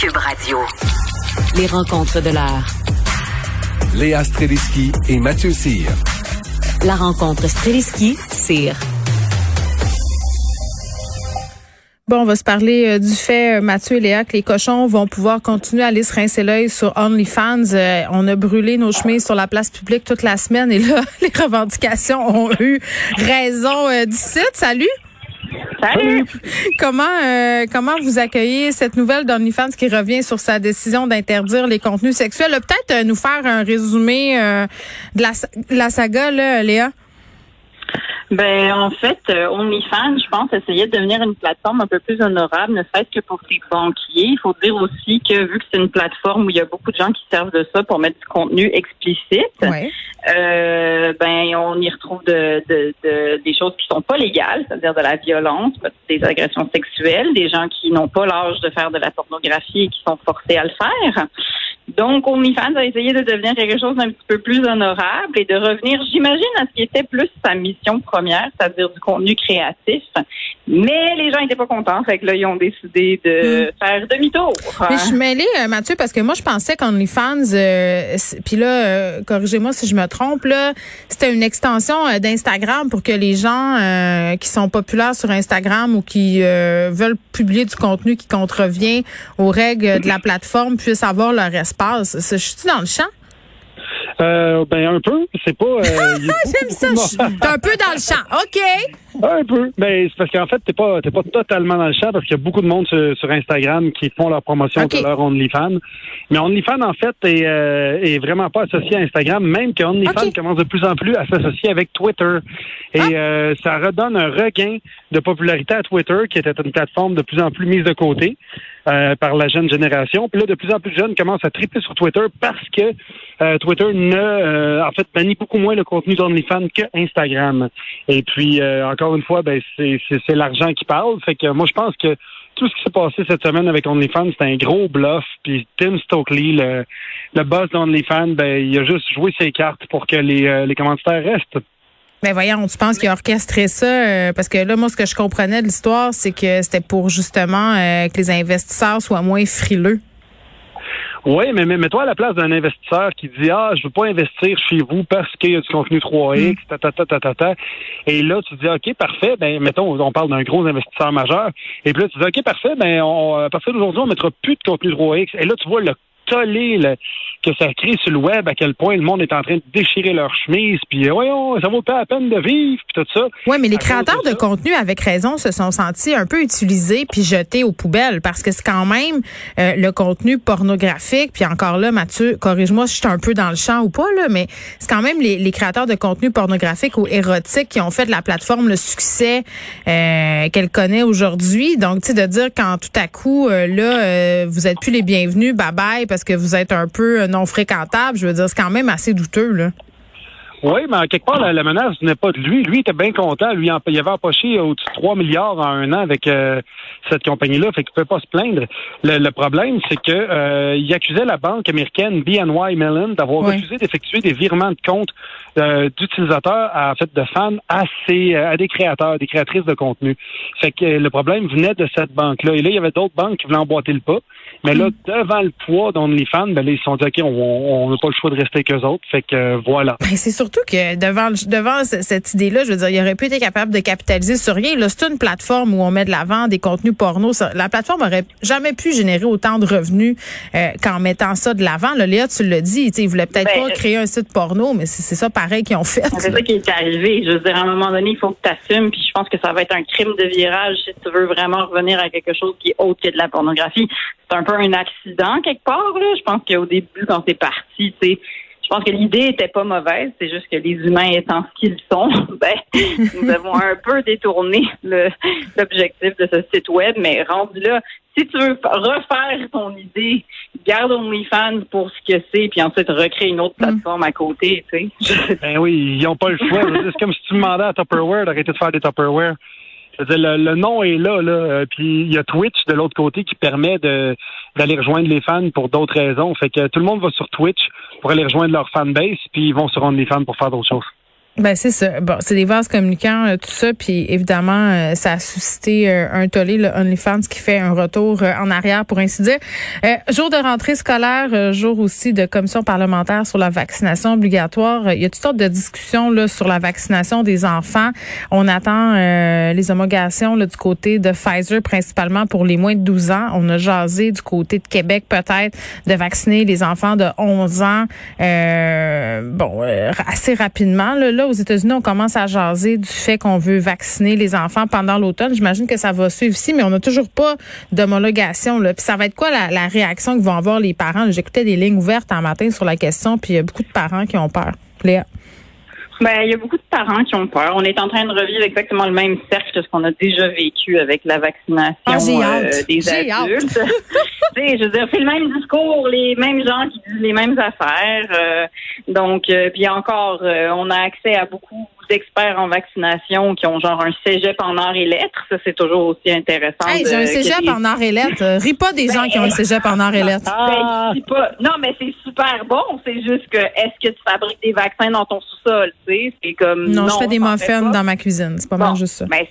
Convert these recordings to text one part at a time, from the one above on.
Cube Radio. Les rencontres de l'heure. Léa Streliski et Mathieu Cyr. La rencontre Streliski-Cyr. Bon, on va se parler euh, du fait, euh, Mathieu et Léa, que les cochons vont pouvoir continuer à aller se rincer l'œil sur OnlyFans. Euh, on a brûlé nos chemises sur la place publique toute la semaine et là, les revendications ont eu raison euh, du site. Salut! Comment euh, comment vous accueillez cette nouvelle d'OnlyFans qui revient sur sa décision d'interdire les contenus sexuels? Peut-être euh, nous faire un résumé euh, de la, sa- la saga, là, Léa? Ben en fait, euh, OnlyFans, je pense, essayait de devenir une plateforme un peu plus honorable, ne serait-ce que pour ses banquiers. Il faut dire aussi que vu que c'est une plateforme où il y a beaucoup de gens qui servent de ça pour mettre du contenu explicite, Ouais. euh, ben on y retrouve de, de- de- des choses qui sont pas légales, c'est-à-dire de la violence, des agressions sexuelles, des gens qui n'ont pas l'âge de faire de la pornographie et qui sont forcés à le faire. Donc, OnlyFans a essayé de devenir quelque chose d'un petit peu plus honorable et de revenir, j'imagine, à ce qui était plus sa mission première, c'est-à-dire du contenu créatif. Mais les gens n'étaient pas contents, fait que là, ils ont décidé de faire demi-tour. Mais je suis mêlée, euh, Mathieu, parce que moi, je pensais qu'OnlyFans, euh, puis là, euh, corrigez-moi si je me trompe, là, c'était une extension euh, d'Instagram pour que les gens qui sont populaires sur Instagram ou qui veulent publier du contenu qui contrevient aux règles de la plateforme puissent avoir leur espace. C'est- Je suis dans le champ? Euh, ben un peu, c'est pas. euh, J'aime ça. T'es un peu dans le champ. OK. Un peu. Mais c'est parce qu'en fait, t'es pas, t'es pas totalement dans le champ parce qu'il y a beaucoup de monde sur, sur Instagram qui font leur promotion de leur OnlyFans. Mais OnlyFans, en fait, est, euh, est vraiment pas associé à Instagram, même que OnlyFans commence de plus en plus à s'associer avec Twitter. Et Ah. euh, ça redonne un regain de popularité à Twitter, qui était une plateforme de plus en plus mise de côté euh, par la jeune génération. Puis là, de plus en plus de jeunes commencent à triper sur Twitter parce que Twitter ne, en fait, bannit beaucoup moins le contenu d'OnlyFans que Instagram. Et puis, euh, encore une fois, ben, c'est, l'argent qui parle. Fait que moi, je pense que tout ce qui s'est passé cette semaine avec OnlyFans, c'est un gros bluff. Puis Tim Stokely, le, le boss d'OnlyFans, ben, il a juste joué ses cartes pour que les, euh, les restent. Mais voyons, tu penses qu'il a orchestré ça? euh, parce que là, moi, ce que je comprenais de l'histoire, c'est que c'était pour justement euh, que les investisseurs soient moins frileux. Oui, mais mais mets-toi à la place d'un investisseur qui dit Ah, je veux pas investir chez vous parce qu'il y a du contenu 3X, ta, ta, ta, ta, ta, ta. Et là, tu dis OK, parfait, ben mettons, on parle d'un gros investisseur majeur. Et puis là, tu dis OK, parfait, ben on, à partir d'aujourd'hui, on mettra plus de contenu 3X. Et là, tu vois le tollé là, que ça crée sur le web, à quel point le monde est en train de déchirer leur chemise, puis euh, voyons, ça vaut pas la peine de vivre, puis tout ça. Oui, mais les À créateurs de contenu, avec raison, se sont sentis un peu utilisés puis jetés aux poubelles parce que c'est quand même euh, le contenu pornographique. Puis encore là, Mathieu, corrige-moi si je suis un peu dans le champ ou pas, là, mais c'est quand même les, les créateurs de contenu pornographique ou érotique qui ont fait de la plateforme le succès euh, qu'elle connaît aujourd'hui. Donc, tu sais, de dire quand tout à coup, euh, là, euh, vous êtes plus les bienvenus, bye bye, parce que vous êtes un peu euh, non fréquentable, je veux dire, c'est quand même assez douteux, là. Oui, mais en quelque part, la, la menace n'est pas de lui. Lui, était bien content. Lui, en- il avait empoché au-dessus de 3 milliards en un an avec euh, cette compagnie-là, fait qu'il ne peut pas se plaindre. Le, le problème, c'est que euh, il accusait la banque américaine BNY Mellon d'avoir refusé d'effectuer des virements de compte euh, d'utilisateurs, à- en fait, de fans à, ces, à des créateurs, des créatrices de contenu. Fait que le problème venait de cette banque-là. Et là, il y avait d'autres banques qui voulaient emboîter le pas. Mais là, devant le poids d'OnlyFans, ben là, ils se sont dit, OK, on n'a pas le choix de rester avec eux autres. Fait que euh, voilà. Ben, c'est surtout que devant, devant cette idée-là, je veux dire, il aurait pu être capable de capitaliser sur rien. Là, c'est une plateforme où on met de l'avant des contenus porno. la plateforme aurait jamais pu générer autant de revenus euh, qu'en mettant ça de l'avant. Léa, tu l'as dit, ils voulaient peut-être Ben, pas créer un site porno, mais c'est c'est ça pareil qu'ils ont fait. C'est ça qui est arrivé. Je veux dire, à un moment donné, il faut que tu assumes, puis je pense que ça va être un crime de virage si tu veux vraiment revenir à quelque chose qui est autre que de la pornographie. C'est un peu un accident quelque part, là. Je pense qu'au début, quand c'est parti, tu sais, je pense que l'idée était pas mauvaise, c'est juste que les humains étant ce qu'ils sont, ben, nous avons un peu détourné l'objectif de ce site web, mais rendu là, si tu veux fa- refaire ton idée, garde OnlyFans pour ce que c'est, puis ensuite recréer une autre plateforme à côté, tu sais. Ben oui, ils n'ont pas le choix. C'est comme si tu demandais à Tupperware d'arrêter de faire des Tupperware. Le, le nom est là, là. euh, Puis il y a Twitch de l'autre côté qui permet de d'aller rejoindre les fans pour d'autres raisons. Fait que tout le monde va sur Twitch pour aller rejoindre leur fanbase, puis ils vont sur OnlyFans pour faire d'autres choses. Ben c'est ça. Bon, c'est des vases communicants, euh, tout ça, puis évidemment, euh, ça a suscité euh, un tollé, le OnlyFans qui fait un retour en arrière, pour ainsi dire. Jour de rentrée scolaire, jour aussi de commission parlementaire sur la vaccination obligatoire. Il y a toutes sortes de discussions là sur la vaccination des enfants. On attend les homologations là, du côté de Pfizer, principalement pour les moins de 12 ans. On a jasé du côté de Québec peut-être de vacciner les enfants de 11 ans. Bon, assez rapidement. Là, là, aux États-Unis, on commence à jaser du fait qu'on veut vacciner les enfants pendant l'automne. J'imagine que ça va suivre ici, mais on n'a toujours pas d'homologation. Puis ça va être quoi la, réaction que vont avoir les parents? J'écoutais des lignes ouvertes un matin sur la question, puis il y a beaucoup de parents qui ont peur. Léa? Ben, il y a beaucoup de parents qui ont peur. On est en train de revivre exactement le même cercle que ce qu'on a déjà vécu avec la vaccination Ah, euh, des adultes. Je veux dire, c'est le même discours, les mêmes gens qui disent les mêmes affaires. euh, donc, euh, puis encore, euh, on a accès à beaucoup d'experts en vaccination qui ont genre un cégep en arts et lettres. Ça, c'est toujours aussi intéressant. Hey, j'ai un cégep des- en arts et lettres. Euh, Ris pas des gens qui ont un cégep en arts et lettres. Ben, pas. Non, mais c'est super bon. C'est juste que est-ce que tu fabriques des vaccins dans ton sous-sol? C'est comme. Non, je fais des muffins dans ma cuisine. C'est pas Bon, mal juste ça. ben,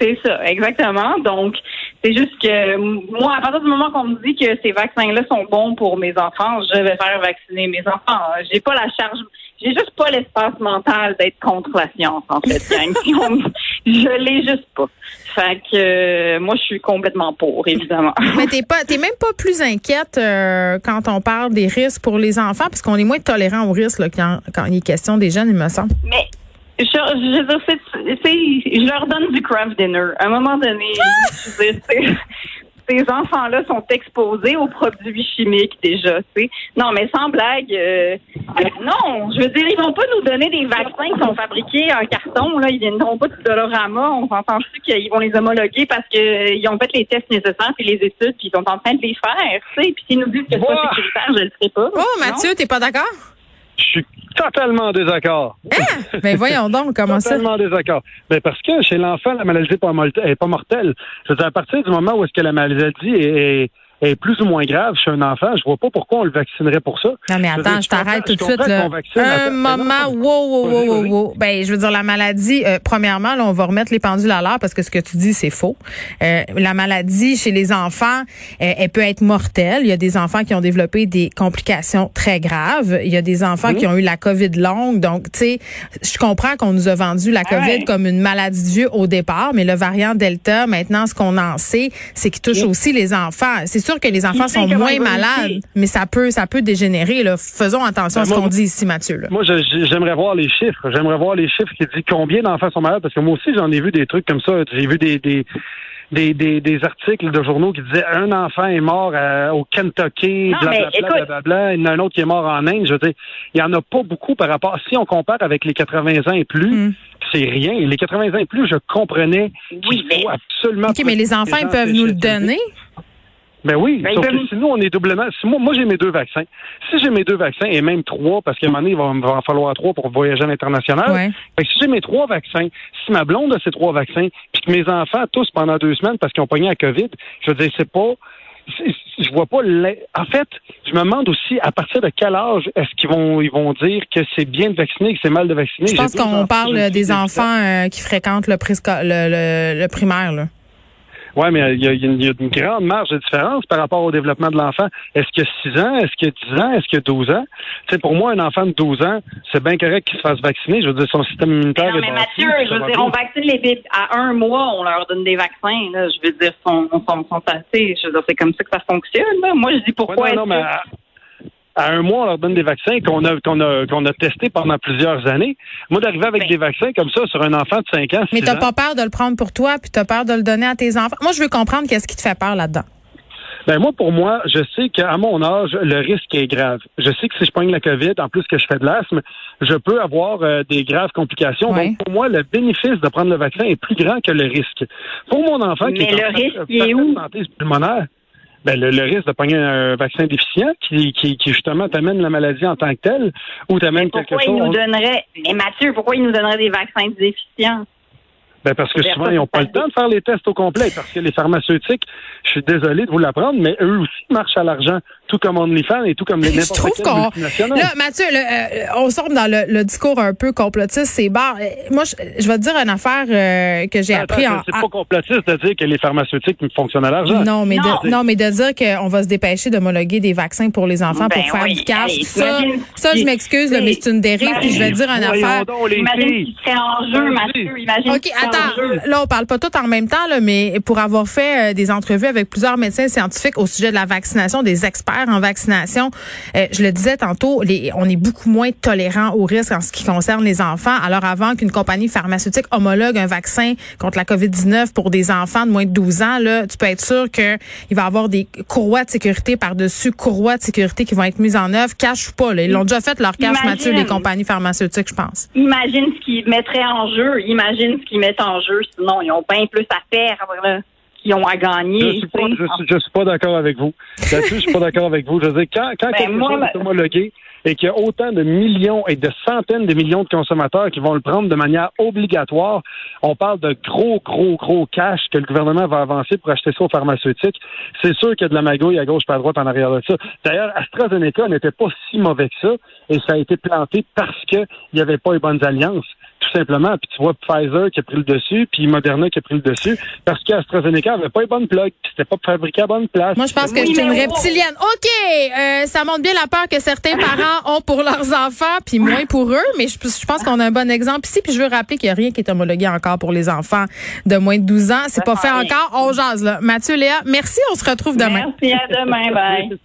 c'est ça, exactement. Donc, c'est juste que moi, à partir du moment qu'on me dit que ces vaccins-là sont bons pour mes enfants, je vais faire vacciner mes enfants. J'ai pas la charge, j'ai juste pas l'espace mental d'être contre la science, en fait. gang. Je l'ai juste pas. Fait que euh, moi, je suis complètement pour, évidemment. Mais t'es pas, t'es même pas plus inquiète euh, quand on parle des risques pour les enfants, parce qu'on est moins tolérant aux risques là, quand, quand il est question des jeunes, il me semble. Mais je, je veux dire, c'est, c'est- je leur donne du craft dinner. À un moment donné, ces enfants-là sont exposés aux produits chimiques déjà, tu sais. Non, mais sans blague, euh, non, je veux dire, ils vont pas nous donner des vaccins qui sont fabriqués en carton, là. Ils viendront pas de Dolorama. On s'entend-tu qu'ils vont les homologuer parce qu'ils ont fait les tests nécessaires puis les études puis ils sont en train de les faire, tu sais. Puis s'ils nous disent que c'est pas sécuritaire, je le ferai pas. Oh, Mathieu, t'es pas d'accord? Je suis totalement en désaccord. Ben voyons donc, comment ça? Totalement en désaccord. Ben parce que chez l'enfant, la maladie n'est pas, morte- est pas mortelle. Je veux dire, à partir du moment où est-ce que la maladie est, est- plus ou moins grave chez un enfant, je vois pas pourquoi on le vaccinerait pour ça. Non, mais attends, je t'arrête tout de suite. Là. Un moment, wow, wow, wow, wow, wow. Ben, je veux dire, la maladie, euh, premièrement, là, on va remettre les pendules à l'heure parce que ce que tu dis, c'est faux. Euh, la maladie chez les enfants, euh, elle peut être mortelle. Il y a des enfants qui ont développé des complications très graves. Il y a des enfants Mhm. qui ont eu la COVID longue. Donc, tu sais, je comprends qu'on nous a vendu la COVID Ouais. comme une maladie de vieux au départ, mais le variant Delta, maintenant, ce qu'on en sait, c'est qu'il touche aussi les enfants. C'est sûr que les enfants sont moins malades, mais ça peut, ça peut dégénérer. Là. Faisons attention à Ben, ce qu'on dit ici, Mathieu. Là. Moi, j'aimerais voir les chiffres. J'aimerais voir les chiffres qui disent combien d'enfants sont malades, parce que moi aussi, j'en ai vu des trucs comme ça. J'ai vu des, des, des, des, des articles de journaux qui disaient un enfant est mort euh, au Kentucky, blablabla, blablabla, il y en a un autre qui est mort en Inde. Je veux dire, il y en a pas beaucoup par rapport. Si on compare avec les 80 ans et plus, Mm. c'est rien. Les 80 ans et plus, je comprenais Oui, qu'il faut mais- absolument. OK, mais les enfants, ils peuvent nous le donner? Ben oui, Ben, sauf que si nous, on est doublement... Si moi, moi j'ai mes deux vaccins. Si j'ai mes deux vaccins, et même trois, parce qu'à un moment donné, il va, va en falloir trois pour voyager à l'international. Ouais. Fait que si j'ai mes trois vaccins, si ma blonde a ses trois vaccins, puis que mes enfants tous pendant deux semaines parce qu'ils ont pogné la COVID, je veux dire, c'est pas... Je vois pas... En fait, je me demande aussi à partir de quel âge est-ce qu'ils vont ils vont dire que c'est bien de vacciner, que c'est mal de vacciner. Je pense qu'on parle des enfants euh, qui fréquentent le, le, le primaire. Là. Oui, mais il y, a, il y, a, une grande marge de différence par rapport au développement de l'enfant. Est-ce qu'il y a 6 ans? Est-ce qu'il y a 10 ans? Est-ce qu'il y a 12 ans? Sais, pour moi, un enfant de 12 ans, c'est bien correct qu'il se fasse vacciner. Je veux dire, son système immunitaire non, mais Mathieu, je veux dire, on vaccine les bébés à un mois, on leur donne des vaccins. Là. Je veux dire, sont, sont, sont assez. Je veux dire, c'est comme ça que ça fonctionne. Là. Moi, je dis pourquoi. Ouais, non, non, mais à un mois, on leur donne des vaccins qu'on a, qu'on a, qu'on a testés pendant plusieurs années. Moi, d'arriver avec des vaccins comme ça sur un enfant de 5 ans, Mais 6 t'as ans, pas peur de le prendre pour toi, puis t'as peur de le donner à tes enfants? Moi, je veux comprendre qu'est-ce qui te fait peur là-dedans. Ben moi, pour moi, je sais qu'à mon âge, le risque est grave. Je sais que si je pogne la COVID, en plus que je fais de l'asthme, je peux avoir euh, des graves complications. Ouais. Donc, pour moi, le bénéfice de prendre le vaccin est plus grand que le risque. Pour mon enfant qui Mais est le en risque, santé pulmonaire, ben, le, le risque de pogner un vaccin déficient qui, qui, qui justement t'amène la maladie en tant que telle ou t'amène quelque Pourquoi chose. ils nous donneraient. Mais Mathieu, pourquoi ils nous donneraient des vaccins déficients? Ben parce que souvent, ils n'ont pas le temps de faire les tests au complet. Parce que les pharmaceutiques, je suis désolé de vous l'apprendre, mais eux aussi marchent à l'argent, tout comme OnlyFans et tout comme les Je n'importe trouve quelle qu'on. multinationale. Là, Mathieu, euh, on sort dans le, le discours un peu complotiste, c'est barre. Euh, Moi, je, je vais te dire une affaire euh, que j'ai Attends, appris en. c'est pas complotiste de dire que les pharmaceutiques fonctionnent à l'argent. Non, mais Non. de, non, mais de dire qu'on va se dépêcher d'homologuer des vaccins pour les enfants Ben pour faire oui, du cash, hey, ça, imagine ça, je si- m'excuse, là, mais c'est une dérive. Puis je vais te dire une affaire. donc, les Imagine qu'il serait en jeu, Mathieu. Imagine OK, qu'il serait en. Là, on parle pas tout en même temps, là, mais pour avoir fait euh, des entrevues avec plusieurs médecins scientifiques au sujet de la vaccination, des experts en vaccination, euh, je le disais tantôt, les, on est beaucoup moins tolérant au risque en ce qui concerne les enfants. Alors, avant qu'une compagnie pharmaceutique homologue un vaccin contre la COVID-19 pour des enfants de moins de 12 ans, là, tu peux être sûr qu'il va y avoir des courroies de sécurité par-dessus courroies de sécurité qui vont être mises en œuvre. Cache ou pas, là. Ils l'ont déjà fait leur cache, Imagine. Mathieu, les compagnies pharmaceutiques, je pense. Imagine ce qu'ils mettraient en jeu. Imagine ce qu'ils mettent en jeu. Sinon, ils ont bien plus à faire, là, qu'ils ont à gagner. Je suis je suis, pas d'accord avec vous. Là-dessus, je suis pas d'accord avec vous. Je veux dire, quand, quand Ben, quelque moi, chose est homologué et qu'il y a autant de millions et de centaines de millions de consommateurs qui vont le prendre de manière obligatoire, on parle de gros, gros, gros cash que le gouvernement va avancer pour acheter ça aux pharmaceutiques. C'est sûr qu'il y a de la magouille à gauche pas à droite en arrière de ça. D'ailleurs, AstraZeneca n'était pas si mauvais que ça et ça a été planté parce qu'il n'y avait pas les bonnes alliances tout simplement. Puis tu vois Pfizer qui a pris le dessus, puis Moderna qui a pris le dessus, parce qu'AstraZeneca avait pas les bonnes plugs, puis c'était pas fabriqué à bonne place. Moi, je pense que Oui, c'est une wow. reptilienne. OK, euh, ça montre bien la peur que certains parents ont pour leurs enfants, puis moins pour eux. Mais je, je pense qu'on a un bon exemple ici. Puis je veux rappeler qu'il n'y a rien qui est homologué encore pour les enfants de moins de 12 ans. C'est pas fait encore. On jase, là. Mathieu, Léa, merci. On se retrouve demain. Merci, à demain. Bye.